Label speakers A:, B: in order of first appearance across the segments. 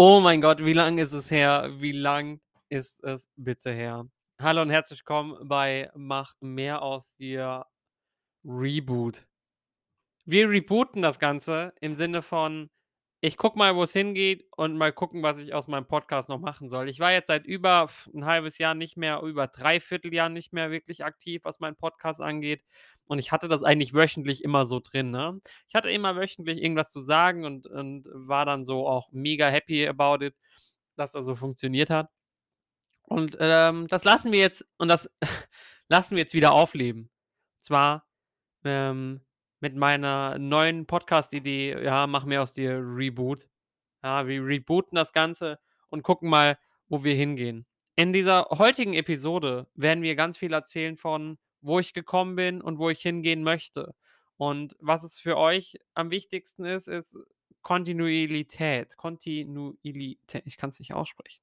A: Oh mein Gott, wie lang ist es her? Wie lang ist es bitte her? Hallo und herzlich willkommen bei Mach mehr aus dir Reboot. Wir rebooten das Ganze im Sinne von, ich gucke mal, wo es hingeht und mal gucken, was ich aus meinem Podcast noch machen soll. Ich war jetzt seit über ein halbes Jahr nicht mehr, über dreiviertel Jahr nicht mehr wirklich aktiv, was meinen Podcast angeht. Und ich hatte das eigentlich wöchentlich immer so drin. Ne? Ich hatte immer wöchentlich irgendwas zu sagen und, und war dann so auch mega happy about it, dass das so funktioniert hat. Und ähm, das lassen wir jetzt, und das lassen wir jetzt wieder aufleben. Zwar ähm, mit meiner neuen Podcast-Idee, ja, mach mehr aus dir Reboot. Ja, wir rebooten das Ganze und gucken mal, wo wir hingehen. In dieser heutigen Episode werden wir ganz viel erzählen von, wo ich gekommen bin und wo ich hingehen möchte. Und was es für euch am wichtigsten ist, ist Kontinuität. Kontinuität. Ich kann es nicht aussprechen.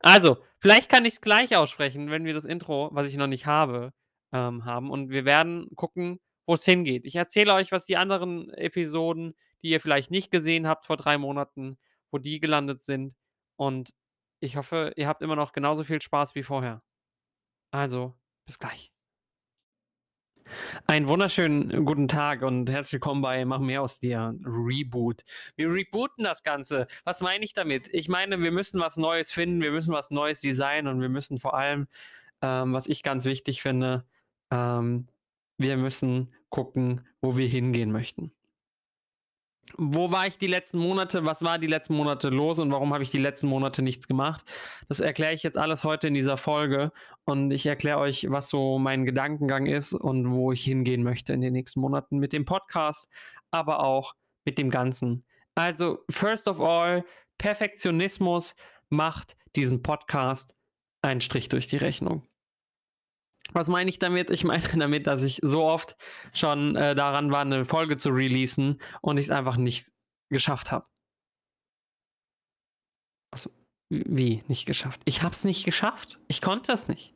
A: Also, vielleicht kann ich es gleich aussprechen, wenn wir das Intro, was ich noch nicht habe, ähm, haben. Und wir werden gucken, wo es hingeht. Ich erzähle euch, was die anderen Episoden, die ihr vielleicht nicht gesehen habt vor 3 Monaten, wo die gelandet sind. Und ich hoffe, ihr habt immer noch genauso viel Spaß wie vorher. Also, bis gleich. Einen wunderschönen guten Tag und herzlich willkommen bei Mach mehr aus dir Reboot. Wir rebooten das Ganze. Was meine ich damit? Ich meine, wir müssen was Neues finden, wir müssen was Neues designen und wir müssen vor allem, ähm, was ich ganz wichtig finde, ähm, wir müssen gucken, wo wir hingehen möchten. Wo war ich die letzten Monate? Was war die letzten Monate los und warum habe ich die letzten Monate nichts gemacht? Das erkläre ich jetzt alles heute in dieser Folge und ich erkläre euch, was so mein Gedankengang ist und wo ich hingehen möchte in den nächsten Monaten mit dem Podcast, aber auch mit dem Ganzen. Also, first of all, Perfektionismus macht diesen Podcast einen Strich durch die Rechnung. Was meine ich damit? Ich meine damit, dass ich so oft schon äh, daran war, eine Folge zu releasen und ich es einfach nicht geschafft habe. Also, wie nicht geschafft? Ich habe es nicht geschafft. Ich konnte es nicht.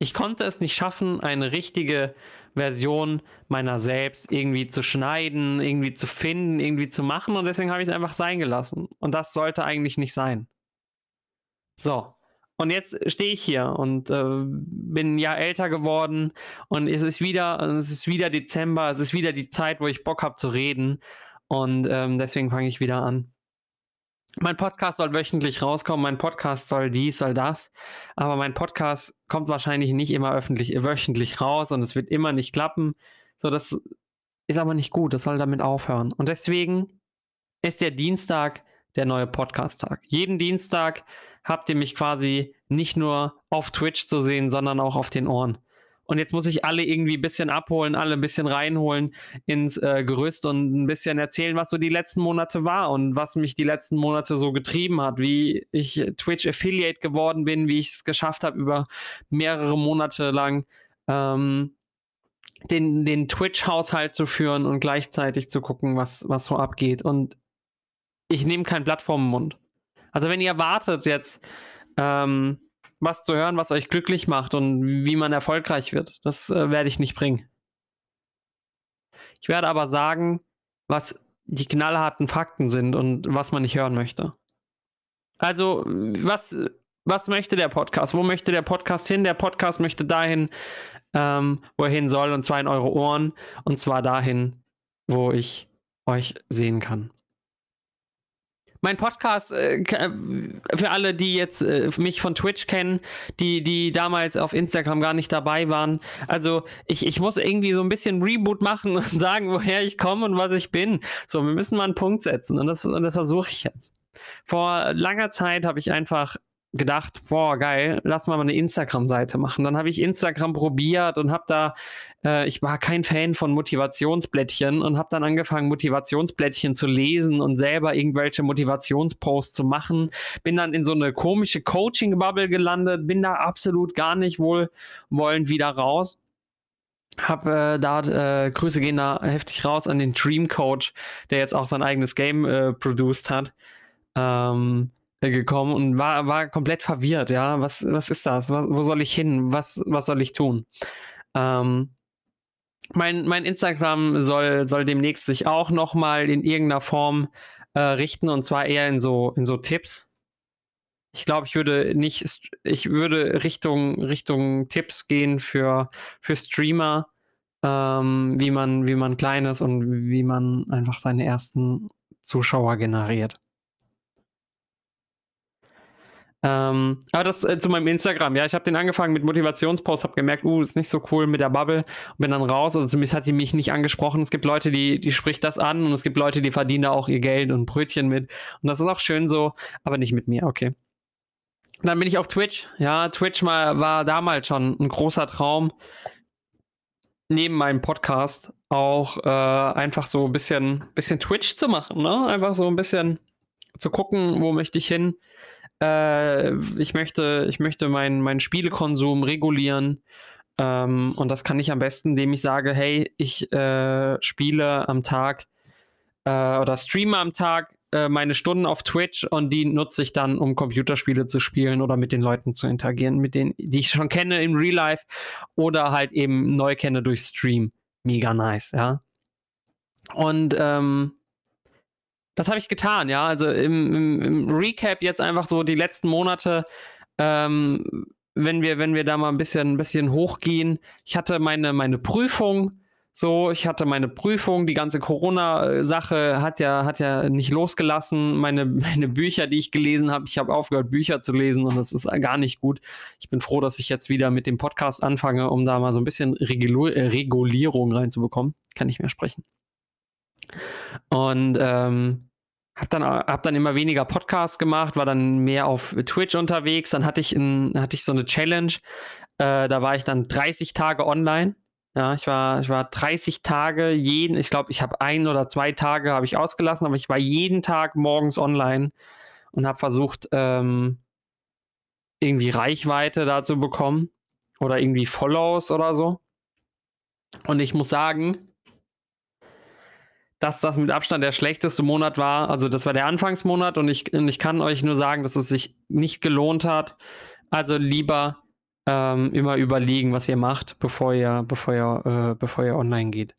A: Ich konnte es nicht schaffen, eine richtige Version meiner selbst irgendwie zu schneiden, irgendwie zu finden, irgendwie zu machen und deswegen habe ich es einfach sein gelassen. Und das sollte eigentlich nicht sein. So, und jetzt stehe ich hier und äh, bin ein Jahr älter geworden und es ist wieder, es ist wieder Dezember, es ist wieder die Zeit, wo ich Bock habe zu reden und ähm, deswegen fange ich wieder an. Mein Podcast soll wöchentlich rauskommen, mein Podcast soll dies, soll das, aber mein Podcast kommt wahrscheinlich nicht immer öffentlich, wöchentlich raus und es wird immer nicht klappen. So, das ist aber nicht gut, das soll damit aufhören. Und deswegen ist der Dienstag der neue Podcast-Tag. Jeden Dienstag habt ihr mich quasi nicht nur auf Twitch zu sehen, sondern auch auf den Ohren. Und jetzt muss ich alle irgendwie ein bisschen abholen, alle ein bisschen reinholen ins äh, Gerüst und ein bisschen erzählen, was so die letzten Monate war und was mich die letzten Monate so getrieben hat, wie ich Twitch Affiliate geworden bin, wie ich es geschafft habe, über mehrere Monate lang ähm, den, den Twitch-Haushalt zu führen und gleichzeitig zu gucken, was, was so abgeht. Und ich nehme kein Blatt vom Mund. Also wenn ihr erwartet jetzt ähm, was zu hören, was euch glücklich macht und wie man erfolgreich wird, das äh, werde ich nicht bringen. Ich werde aber sagen, was die knallharten Fakten sind und was man nicht hören möchte. Also, was, was möchte der Podcast? Wo möchte der Podcast hin? Der Podcast möchte dahin, ähm, wo er hin soll, und zwar in eure Ohren, und zwar dahin, wo ich euch sehen kann. Mein Podcast, äh, für alle, die jetzt äh, mich von Twitch kennen, die, die damals auf Instagram gar nicht dabei waren. Also ich, ich muss irgendwie so ein bisschen Reboot machen und sagen, woher ich komme und was ich bin. So, wir müssen mal einen Punkt setzen und das, und das versuche ich jetzt. Vor langer Zeit habe ich einfach gedacht, boah, geil, lass mal eine Instagram-Seite machen. Dann habe ich Instagram probiert und habe da, äh, ich war kein Fan von Motivationsblättchen und habe dann angefangen, Motivationsblättchen zu lesen und selber irgendwelche Motivationsposts zu machen. Bin dann in so eine komische Coaching-Bubble gelandet, bin da absolut gar nicht wohlwollend wieder raus. Hab äh, da, äh, Grüße gehen da heftig raus an den Dream Coach, der jetzt auch sein eigenes Game äh, produced hat. Ähm, gekommen und war, war komplett verwirrt, ja. Was, was ist das? Was, wo soll ich hin? Was, was soll ich tun? Ähm, mein, mein Instagram soll, soll demnächst sich auch nochmal in irgendeiner Form äh, richten und zwar eher in so, in so Tipps. Ich glaube, ich würde nicht, ich würde Richtung, Richtung Tipps gehen für, für Streamer, ähm, wie man, wie man klein ist und wie man einfach seine ersten Zuschauer generiert. Ähm, aber das äh, zu meinem Instagram, ja, ich habe den angefangen mit Motivationsposts, habe gemerkt, uh, ist nicht so cool mit der Bubble und bin dann raus. Also zumindest hat sie mich nicht angesprochen. Es gibt Leute, die, die spricht das an und es gibt Leute, die verdienen da auch ihr Geld und Brötchen mit. Und das ist auch schön so, aber nicht mit mir, okay. Und dann bin ich auf Twitch. Ja, Twitch mal, war damals schon ein großer Traum. Neben meinem Podcast auch äh, einfach so ein bisschen, bisschen Twitch zu machen, ne? Einfach so ein bisschen zu gucken, wo möchte ich hin äh, ich möchte, ich möchte meinen mein Spielekonsum regulieren. Ähm, und das kann ich am besten, indem ich sage, hey, ich äh, spiele am Tag äh, oder streame am Tag äh, meine Stunden auf Twitch und die nutze ich dann, um Computerspiele zu spielen oder mit den Leuten zu interagieren, mit denen, die ich schon kenne im Real Life oder halt eben neu kenne durch Stream. Mega nice, ja. Und ähm, das habe ich getan, ja. Also im, im, im, Recap jetzt einfach so die letzten Monate, ähm, wenn wir, wenn wir da mal ein bisschen, ein bisschen hochgehen. Ich hatte meine, meine Prüfung. So, ich hatte meine Prüfung, die ganze Corona-Sache hat ja, hat ja nicht losgelassen. Meine, meine Bücher, die ich gelesen habe, ich habe aufgehört, Bücher zu lesen und das ist gar nicht gut. Ich bin froh, dass ich jetzt wieder mit dem Podcast anfange, um da mal so ein bisschen Regul Regulierung reinzubekommen. Kann ich mehr sprechen. Und ähm, hab dann, hab dann immer weniger Podcasts gemacht, war dann mehr auf Twitch unterwegs. Dann hatte ich, in, hatte ich so eine Challenge. Äh, da war ich dann 30 Tage online. Ja, ich war, ich war 30 Tage jeden, ich glaube, ich habe ein oder zwei Tage habe ich ausgelassen, aber ich war jeden Tag morgens online und habe versucht, ähm, irgendwie Reichweite da zu bekommen oder irgendwie Follows oder so. Und ich muss sagen, dass das mit Abstand der schlechteste Monat war. Also das war der Anfangsmonat und ich, und ich kann euch nur sagen, dass es sich nicht gelohnt hat. Also lieber ähm, immer überlegen, was ihr macht, bevor ihr, bevor ihr, äh, bevor ihr online geht.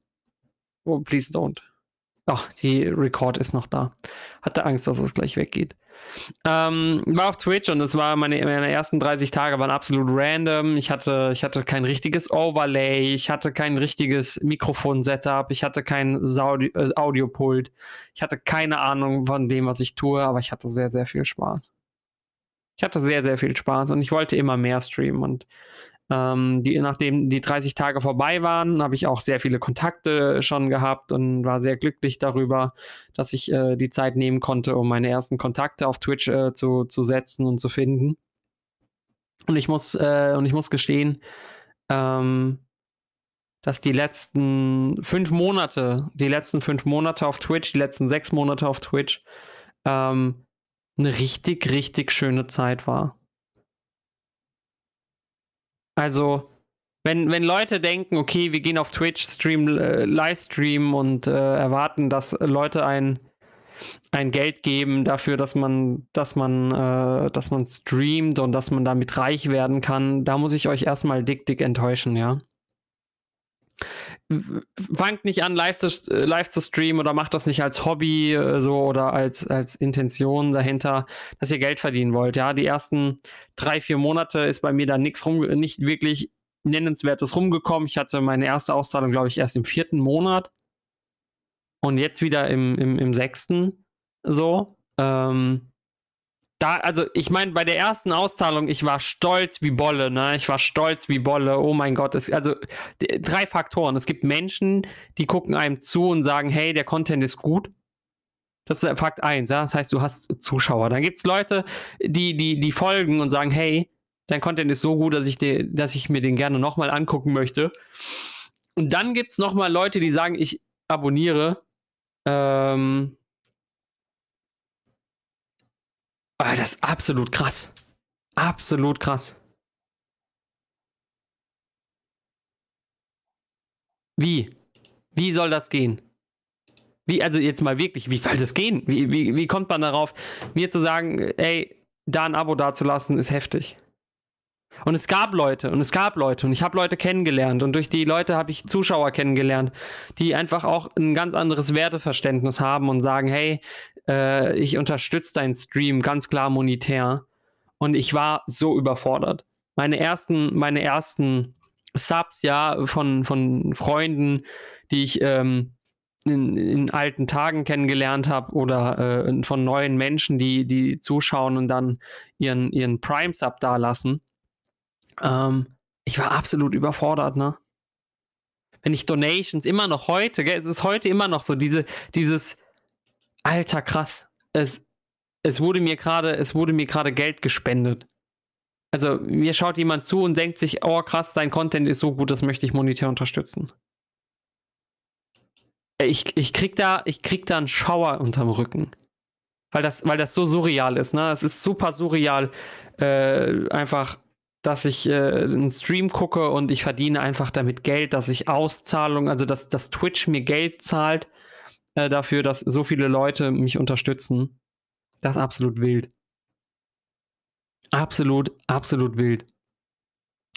A: Oh, please don't. Ach, die Record ist noch da. Hatte Angst, dass es gleich weggeht. Ähm, war auf Twitch und es war meine, meine ersten 30 Tage waren absolut random. Ich hatte, ich hatte kein richtiges Overlay, ich hatte kein richtiges Mikrofon-Setup, ich hatte kein Saudi äh, Audiopult, ich hatte keine Ahnung von dem, was ich tue, aber ich hatte sehr, sehr viel Spaß. Ich hatte sehr, sehr viel Spaß und ich wollte immer mehr streamen und ähm, die, nachdem die 30 Tage vorbei waren, habe ich auch sehr viele Kontakte schon gehabt und war sehr glücklich darüber, dass ich äh, die Zeit nehmen konnte, um meine ersten Kontakte auf Twitch äh, zu, zu setzen und zu finden. Und ich muss, äh, und ich muss gestehen, ähm, dass die letzten fünf Monate, die letzten fünf Monate auf Twitch, die letzten sechs Monate auf Twitch, ähm, eine richtig, richtig schöne Zeit war. Also, wenn, wenn Leute denken, okay, wir gehen auf Twitch, stream, äh, Livestream und äh, erwarten, dass Leute ein, ein Geld geben dafür, dass man, dass man, äh, dass man streamt und dass man damit reich werden kann, da muss ich euch erstmal dick, dick enttäuschen, ja fangt nicht an, live zu, äh, live zu streamen oder macht das nicht als Hobby äh, so oder als, als Intention dahinter, dass ihr Geld verdienen wollt. Ja, die ersten drei, vier Monate ist bei mir da nichts rum, nicht wirklich nennenswertes rumgekommen. Ich hatte meine erste Auszahlung, glaube ich, erst im vierten Monat und jetzt wieder im, im, im sechsten so. Ähm, da, also ich meine, bei der ersten Auszahlung, ich war stolz wie Bolle, ne? Ich war stolz wie Bolle. Oh mein Gott, es, also die, drei Faktoren. Es gibt Menschen, die gucken einem zu und sagen, hey, der Content ist gut. Das ist Fakt 1, ja? Das heißt, du hast Zuschauer. Dann gibt es Leute, die, die, die folgen und sagen, hey, dein Content ist so gut, dass ich, de, dass ich mir den gerne nochmal angucken möchte. Und dann gibt es nochmal Leute, die sagen, ich abonniere. Ähm, Ah, das ist absolut krass. Absolut krass. Wie? Wie soll das gehen? Wie, also jetzt mal wirklich, wie soll das gehen? Wie, wie, wie kommt man darauf, mir zu sagen, ey, da ein Abo dazulassen, ist heftig? Und es gab Leute und es gab Leute und ich habe Leute kennengelernt und durch die Leute habe ich Zuschauer kennengelernt, die einfach auch ein ganz anderes Werteverständnis haben und sagen, hey, äh, ich unterstütze deinen Stream ganz klar monetär. Und ich war so überfordert. Meine ersten, meine ersten Subs, ja, von, von Freunden, die ich ähm, in, in, alten Tagen kennengelernt habe oder äh, von neuen Menschen, die, die zuschauen und dann ihren, ihren Prime-Sub dalassen. Ähm, ich war absolut überfordert, ne? Wenn ich Donations immer noch heute, gell, es ist heute immer noch so, diese, dieses, alter krass, es, es wurde mir gerade, es wurde mir gerade Geld gespendet. Also mir schaut jemand zu und denkt sich, oh krass, dein Content ist so gut, das möchte ich monetär unterstützen. Ich, ich krieg da, ich krieg da einen Schauer unterm Rücken. Weil das, weil das so surreal ist, ne? Es ist super surreal, äh, einfach, dass ich äh, einen Stream gucke und ich verdiene einfach damit Geld, dass ich Auszahlungen, also dass, dass Twitch mir Geld zahlt äh, dafür, dass so viele Leute mich unterstützen. Das ist absolut wild. Absolut, absolut wild.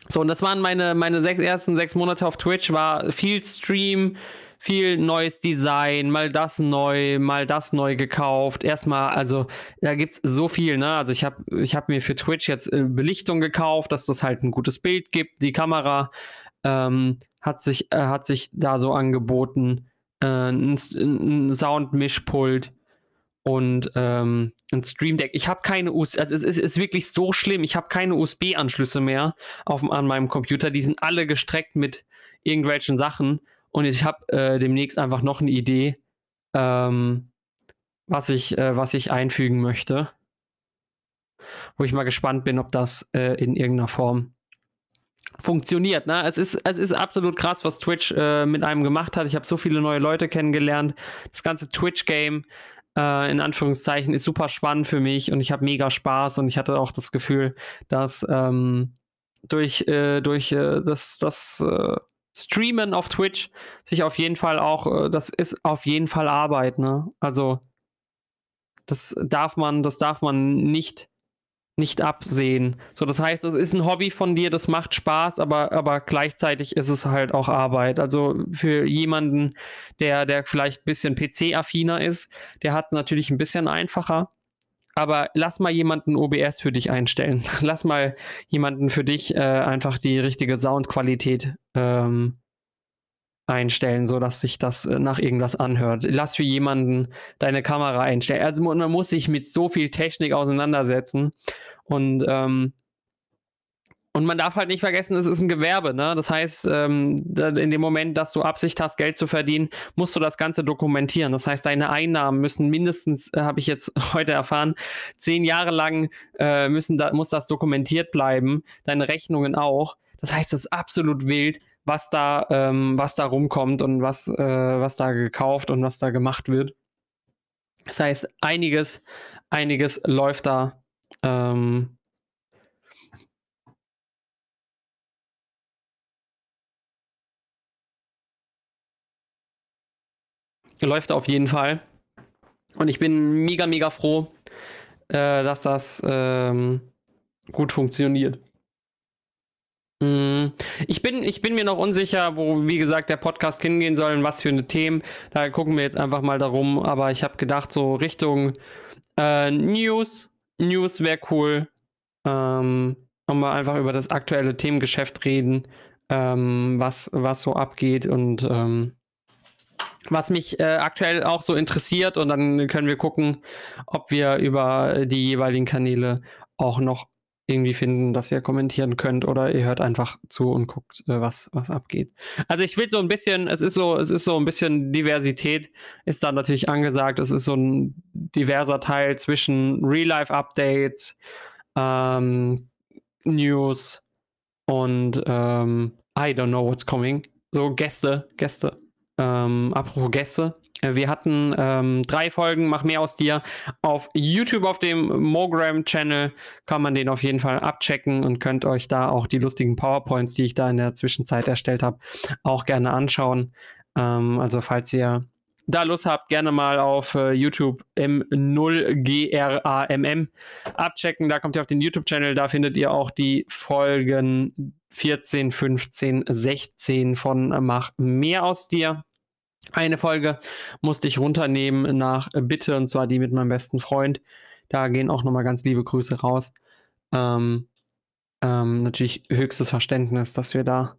A: So, und das waren meine, meine sechs, ersten sechs Monate auf Twitch, war viel Stream, viel neues Design, mal das neu, mal das neu gekauft. Erstmal, also da gibt es so viel, ne? Also ich habe ich hab mir für Twitch jetzt äh, Belichtung gekauft, dass das halt ein gutes Bild gibt. Die Kamera ähm, hat, sich, äh, hat sich da so angeboten. Äh, ein, ein Soundmischpult und ähm, ein Stream Deck. Ich habe keine USB, also es ist, ist, wirklich so schlimm. Ich habe keine USB-Anschlüsse mehr auf, an meinem Computer. Die sind alle gestreckt mit irgendwelchen Sachen. Und ich habe äh, demnächst einfach noch eine Idee, ähm, was, ich, äh, was ich einfügen möchte. Wo ich mal gespannt bin, ob das äh, in irgendeiner Form funktioniert. Ne? Es, ist, es ist absolut krass, was Twitch äh, mit einem gemacht hat. Ich habe so viele neue Leute kennengelernt. Das ganze Twitch-Game äh, in Anführungszeichen, ist super spannend für mich und ich habe mega Spaß und ich hatte auch das Gefühl, dass ähm, durch, äh, durch äh, das, das äh, Streamen auf Twitch sich auf jeden Fall auch, äh, das ist auf jeden Fall Arbeit, ne? Also das darf man, das darf man nicht nicht absehen. So, das heißt, es ist ein Hobby von dir, das macht Spaß, aber, aber gleichzeitig ist es halt auch Arbeit. Also für jemanden, der, der vielleicht ein bisschen PC-affiner ist, der hat natürlich ein bisschen einfacher. Aber lass mal jemanden OBS für dich einstellen. Lass mal jemanden für dich äh, einfach die richtige Soundqualität ähm, einstellen, so dass sich das äh, nach irgendwas anhört. Lass für jemanden deine Kamera einstellen. Also man muss sich mit so viel Technik auseinandersetzen und ähm, und man darf halt nicht vergessen, es ist ein Gewerbe. Ne? Das heißt, ähm, in dem Moment, dass du Absicht hast, Geld zu verdienen, musst du das Ganze dokumentieren. Das heißt, deine Einnahmen müssen mindestens, äh, habe ich jetzt heute erfahren, zehn Jahre lang äh, müssen da, muss das dokumentiert bleiben. Deine Rechnungen auch. Das heißt, es ist absolut wild, was da, ähm, was da rumkommt und was, äh, was da gekauft und was da gemacht wird. Das heißt, einiges, einiges läuft da. Ähm, läuft auf jeden Fall. Und ich bin mega, mega froh, äh, dass das ähm, gut funktioniert. Mm, ich bin, ich bin mir noch unsicher, wo, wie gesagt, der Podcast hingehen soll und was für eine Themen. Da gucken wir jetzt einfach mal darum. Aber ich habe gedacht, so Richtung äh, News. News wäre cool. Ähm, und mal einfach über das aktuelle Themengeschäft reden, ähm, was, was so abgeht und ähm, was mich äh, aktuell auch so interessiert. Und dann können wir gucken, ob wir über die jeweiligen Kanäle auch noch irgendwie finden, dass ihr kommentieren könnt oder ihr hört einfach zu und guckt, äh, was, was abgeht. Also ich will so ein bisschen, es ist so, es ist so ein bisschen Diversität ist da natürlich angesagt. Es ist so ein diverser Teil zwischen Real-Life-Updates, ähm, News und ähm, I don't know what's coming. So Gäste, Gäste. Ähm, apropos Gäste, wir hatten ähm, drei Folgen, mach mehr aus dir. Auf YouTube, auf dem Mogram-Channel, kann man den auf jeden Fall abchecken und könnt euch da auch die lustigen PowerPoints, die ich da in der Zwischenzeit erstellt habe, auch gerne anschauen. Ähm, also, falls ihr da Lust habt, gerne mal auf äh, YouTube M0GRAMM abchecken. Da kommt ihr auf den YouTube-Channel, da findet ihr auch die Folgen 14, 15, 16 von Mach mehr aus dir. Eine Folge musste ich runternehmen nach Bitte, und zwar die mit meinem besten Freund. Da gehen auch nochmal ganz liebe Grüße raus. Ähm, ähm, natürlich höchstes Verständnis, dass wir da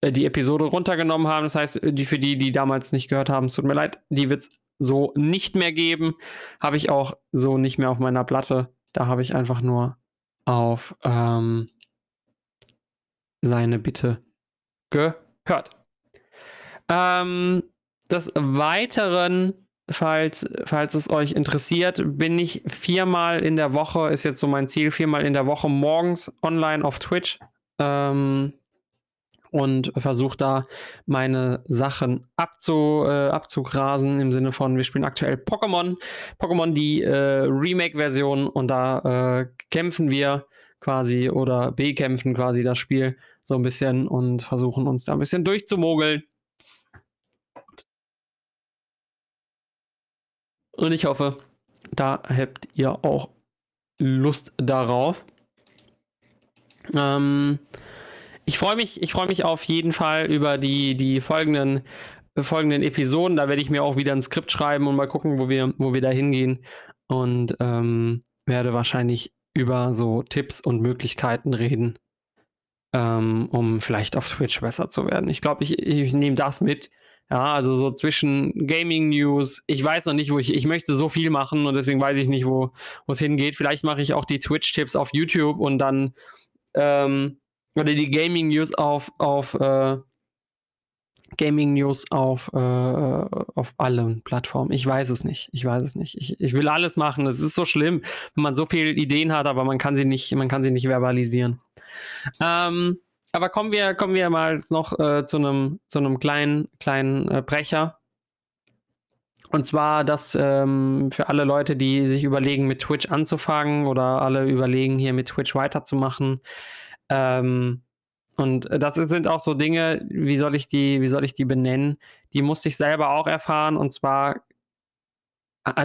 A: äh, die Episode runtergenommen haben. Das heißt, die für die, die damals nicht gehört haben, es tut mir leid, die wird es so nicht mehr geben. Habe ich auch so nicht mehr auf meiner Platte. Da habe ich einfach nur auf ähm, seine Bitte gehört. Ähm, des Weiteren, falls, falls es euch interessiert, bin ich viermal in der Woche, ist jetzt so mein Ziel, viermal in der Woche morgens online auf Twitch. Ähm, und versuche da meine Sachen abzu, äh, abzugrasen im Sinne von, wir spielen aktuell Pokémon, Pokémon die äh, Remake-Version und da äh, kämpfen wir quasi oder bekämpfen quasi das Spiel so ein bisschen und versuchen uns da ein bisschen durchzumogeln. Und ich hoffe, da habt ihr auch Lust darauf. Ähm, ich freue mich, ich mich auf jeden Fall über die, die folgenden, folgenden Episoden. Da werde ich mir auch wieder ein Skript schreiben und mal gucken, wo wir, wo wir da hingehen. Und ähm, werde wahrscheinlich über so Tipps und Möglichkeiten reden, ähm, um vielleicht auf Twitch besser zu werden. Ich glaube, ich, ich nehme das mit. Ja, also so zwischen Gaming News, ich weiß noch nicht, wo ich, ich möchte so viel machen und deswegen weiß ich nicht, wo es hingeht. Vielleicht mache ich auch die Twitch-Tipps auf YouTube und dann ähm, oder die Gaming News auf, auf äh, Gaming News auf, äh, auf allen Plattformen. Ich weiß es nicht. Ich weiß es nicht. Ich, ich will alles machen. Es ist so schlimm, wenn man so viele Ideen hat, aber man kann sie nicht, man kann sie nicht verbalisieren. Ähm, aber kommen wir, kommen wir mal noch äh, zu einem zu einem kleinen, kleinen äh, Brecher. Und zwar, dass ähm, für alle Leute, die sich überlegen, mit Twitch anzufangen oder alle überlegen, hier mit Twitch weiterzumachen, ähm, und das sind auch so Dinge, wie soll ich die, wie soll ich die benennen? Die musste ich selber auch erfahren und zwar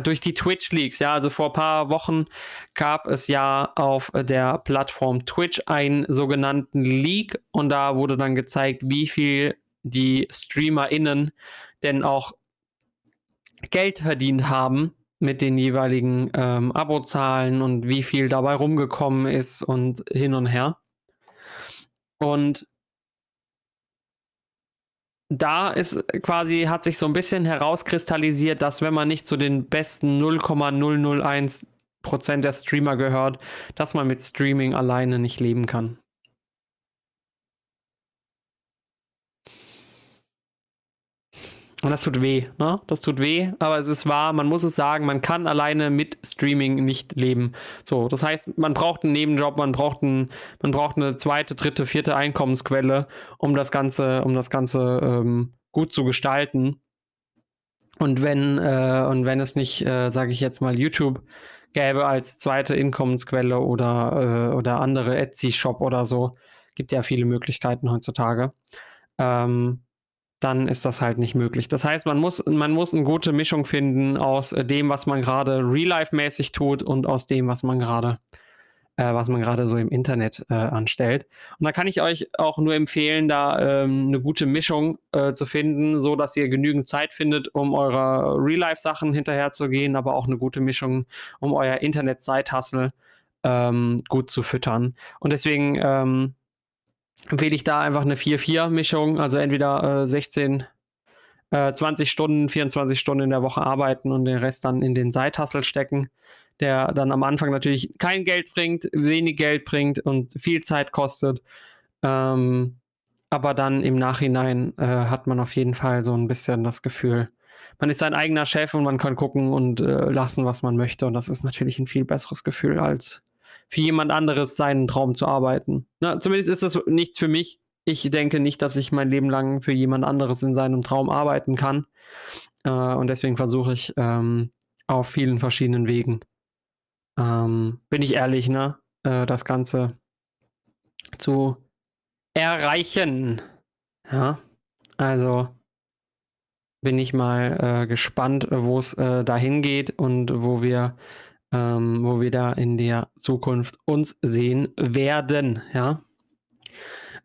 A: durch die Twitch Leaks. Ja, also vor ein paar Wochen gab es ja auf der Plattform Twitch einen sogenannten Leak und da wurde dann gezeigt, wie viel die StreamerInnen denn auch Geld verdient haben mit den jeweiligen ähm, Abozahlen und wie viel dabei rumgekommen ist und hin und her. Und da ist quasi, hat sich so ein bisschen herauskristallisiert, dass wenn man nicht zu den besten 0,001 Prozent der Streamer gehört, dass man mit Streaming alleine nicht leben kann. Und das tut weh, ne? Das tut weh, aber es ist wahr, man muss es sagen, man kann alleine mit Streaming nicht leben. So, das heißt, man braucht einen Nebenjob, man braucht, ein, man braucht eine zweite, dritte, vierte Einkommensquelle, um das Ganze, um das Ganze ähm, gut zu gestalten. Und wenn, äh, und wenn es nicht, äh, sage ich jetzt mal, YouTube gäbe als zweite Einkommensquelle oder, äh, oder andere Etsy-Shop oder so, gibt ja viele Möglichkeiten heutzutage. Ähm, dann ist das halt nicht möglich. Das heißt, man muss, man muss eine gute Mischung finden aus äh, dem, was man gerade real-life-mäßig tut und aus dem, was man gerade äh, was man gerade so im Internet äh, anstellt. Und da kann ich euch auch nur empfehlen, da ähm, eine gute Mischung äh, zu finden, so dass ihr genügend Zeit findet, um eurer Real-Life-Sachen hinterherzugehen, aber auch eine gute Mischung, um euer Internet-Zeithassel ähm, gut zu füttern. Und deswegen ähm, empfehle ich da einfach eine 4-4-Mischung, also entweder äh, 16, äh, 20 Stunden, 24 Stunden in der Woche arbeiten und den Rest dann in den Seithassel stecken, der dann am Anfang natürlich kein Geld bringt, wenig Geld bringt und viel Zeit kostet. Ähm, aber dann im Nachhinein äh, hat man auf jeden Fall so ein bisschen das Gefühl, man ist sein eigener Chef und man kann gucken und äh, lassen, was man möchte. Und das ist natürlich ein viel besseres Gefühl als für jemand anderes seinen Traum zu arbeiten. Na, zumindest ist das nichts für mich. Ich denke nicht, dass ich mein Leben lang für jemand anderes in seinem Traum arbeiten kann. Äh, und deswegen versuche ich ähm, auf vielen verschiedenen Wegen, ähm, bin ich ehrlich, ne, äh, das Ganze zu erreichen. Ja, also bin ich mal äh, gespannt, wo es äh, dahin geht und wo wir ähm, wo wir da in der Zukunft uns sehen werden, ja.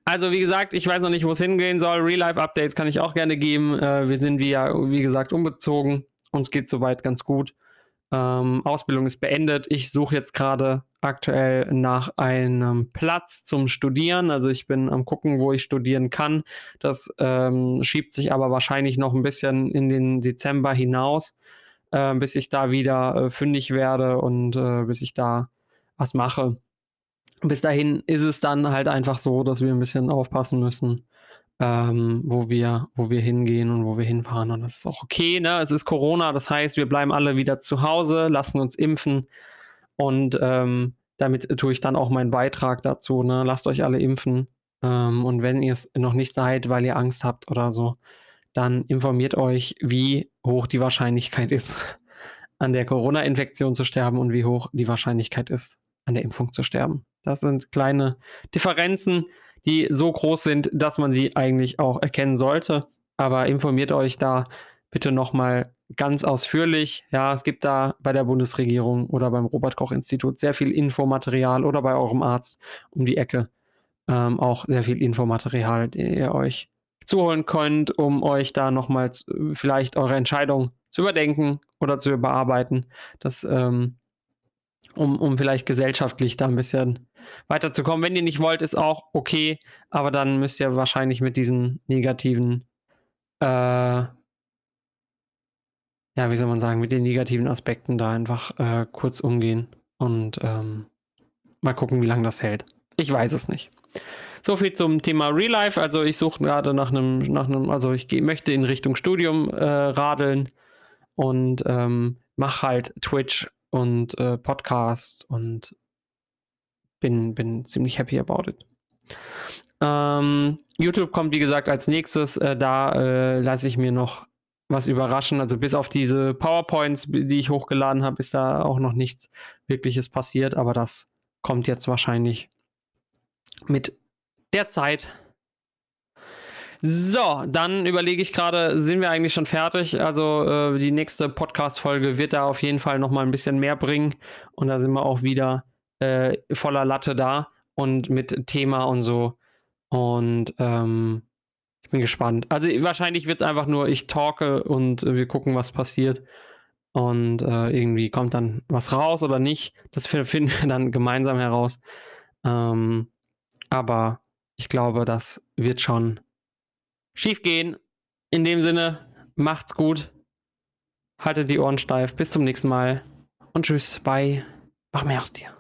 A: Also, wie gesagt, ich weiß noch nicht, wo es hingehen soll. Real-Life-Updates kann ich auch gerne geben. Äh, wir sind, wie, ja, wie gesagt, umgezogen. Uns geht soweit ganz gut. Ähm, Ausbildung ist beendet. Ich suche jetzt gerade aktuell nach einem Platz zum Studieren. Also ich bin am gucken, wo ich studieren kann. Das ähm, schiebt sich aber wahrscheinlich noch ein bisschen in den Dezember hinaus, äh, bis ich da wieder äh, fündig werde und äh, bis ich da was mache. Bis dahin ist es dann halt einfach so, dass wir ein bisschen aufpassen müssen, ähm, wo, wir, wo wir hingehen und wo wir hinfahren. Und das ist auch okay. Ne? Es ist Corona, das heißt, wir bleiben alle wieder zu Hause, lassen uns impfen. Und ähm, damit tue ich dann auch meinen Beitrag dazu. Ne? Lasst euch alle impfen. Ähm, und wenn ihr es noch nicht seid, weil ihr Angst habt oder so, dann informiert euch, wie hoch die Wahrscheinlichkeit ist, an der Corona-Infektion zu sterben und wie hoch die Wahrscheinlichkeit ist, an der Impfung zu sterben. Das sind kleine Differenzen, die so groß sind, dass man sie eigentlich auch erkennen sollte. Aber informiert euch da bitte nochmal ganz ausführlich. Ja, es gibt da bei der Bundesregierung oder beim Robert-Koch-Institut sehr viel Infomaterial oder bei eurem Arzt um die Ecke ähm, auch sehr viel Infomaterial, den ihr euch zuholen könnt, um euch da nochmal vielleicht eure Entscheidung zu überdenken oder zu überarbeiten. Das, ähm, um, um vielleicht gesellschaftlich da ein bisschen weiterzukommen. Wenn ihr nicht wollt, ist auch okay, aber dann müsst ihr wahrscheinlich mit diesen negativen, äh, ja, wie soll man sagen, mit den negativen Aspekten da einfach äh, kurz umgehen und ähm, mal gucken, wie lange das hält. Ich weiß es nicht. So viel zum Thema Real Life. Also ich suche gerade nach einem, nach einem, also ich möchte in Richtung Studium äh, radeln und ähm, mache halt Twitch und äh, Podcast und bin, bin ziemlich happy about it. Ähm, YouTube kommt, wie gesagt, als nächstes. Äh, da äh, lasse ich mir noch was überraschen. Also bis auf diese PowerPoints, die ich hochgeladen habe, ist da auch noch nichts Wirkliches passiert. Aber das kommt jetzt wahrscheinlich mit der Zeit. So, dann überlege ich gerade, sind wir eigentlich schon fertig? Also äh, die nächste Podcast-Folge wird da auf jeden Fall noch mal ein bisschen mehr bringen. Und da sind wir auch wieder äh, voller Latte da und mit Thema und so. Und ähm, ich bin gespannt. Also wahrscheinlich wird es einfach nur, ich talke und äh, wir gucken, was passiert. Und äh, irgendwie kommt dann was raus oder nicht. Das finden wir dann gemeinsam heraus. Ähm, aber ich glaube, das wird schon schief gehen. In dem Sinne, macht's gut. Haltet die Ohren steif. Bis zum nächsten Mal. Und tschüss. Bye. Mach mehr aus dir.